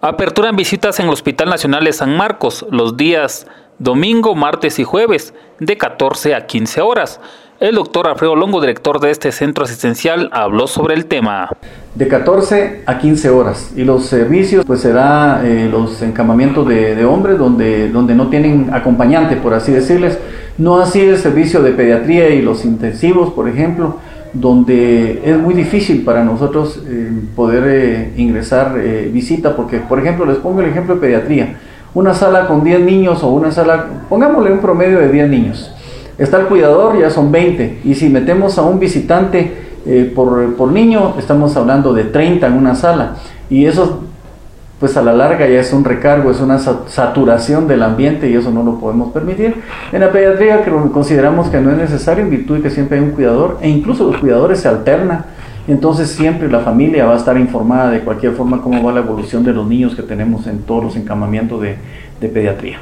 Aperturan visitas en el Hospital Nacional de San Marcos los días domingo, martes y jueves de 14 a 15 horas. El doctor Alfredo Longo, director de este centro asistencial, habló sobre el tema. De 14 a 15 horas. Y los servicios, pues será eh, los encamamientos de, hombres donde, donde no tienen acompañante, por así decirles. No así el servicio de pediatría y los intensivos, por ejemplo, donde es muy difícil para nosotros eh, poder eh, ingresar visita, porque, por ejemplo, les pongo el ejemplo de pediatría. Una sala con 10 niños o una sala, pongámosle un promedio de 10 niños Está el cuidador, ya son 20. Y si metemos a un visitante eh, por, por, niño, estamos hablando de 30 en una sala. Y eso, pues a la larga ya es un recargo, es una saturación del ambiente y eso no lo podemos permitir. En la pediatría que consideramos que no es necesario en virtud de que siempre hay un cuidador e incluso los cuidadores se alternan. Entonces siempre la familia va a estar informada de cualquier forma cómo va la evolución de los niños que tenemos en todos los encamamientos de, de pediatría.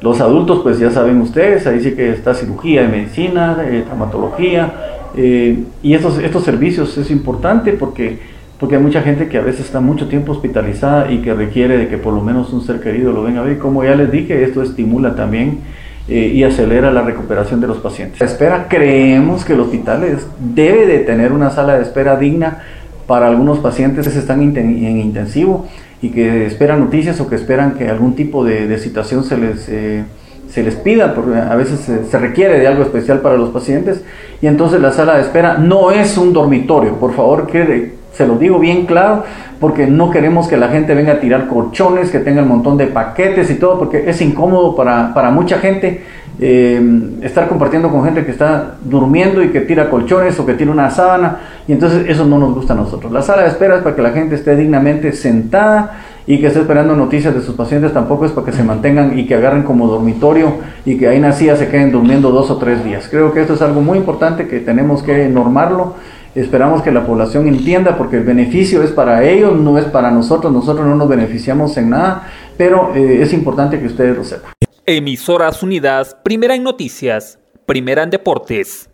Los adultos, pues ya saben ustedes, ahí sí que está cirugía de medicina, de traumatología, eh, y estos, estos servicios es importante porque, porque hay mucha gente que a veces está mucho tiempo hospitalizada y que requiere de que por lo menos un ser querido lo venga a ver. Como ya les dije, esto estimula también eh, y acelera la recuperación de los pacientes. La espera, creemos que el hospital debe de tener una sala de espera digna para algunos pacientes que están en intensivo y que esperan noticias o que esperan que algún tipo de, de situación se les, eh, se les pida, porque a veces se, requiere de algo especial para los pacientes, y entonces la sala de espera no es un dormitorio, por favor, que se lo digo bien claro, porque no queremos que la gente venga a tirar colchones, que tenga un montón de paquetes y todo, porque es incómodo para, para mucha gente eh, estar compartiendo con gente que está durmiendo y que tira colchones o que tiene una sábana, y entonces eso no nos gusta a nosotros. La sala de espera es para que la gente esté dignamente sentada y que esté esperando noticias de sus pacientes, tampoco es para que se mantengan y que agarren como dormitorio y que ahí nacía se queden durmiendo dos o tres días. Creo que esto es algo muy importante que tenemos que normarlo. Esperamos que la población entienda porque el beneficio es para ellos, no es para nosotros, nosotros no nos beneficiamos en nada, pero eh, es importante que ustedes lo sepan. Emisoras Unidas, primera en noticias, primera en deportes.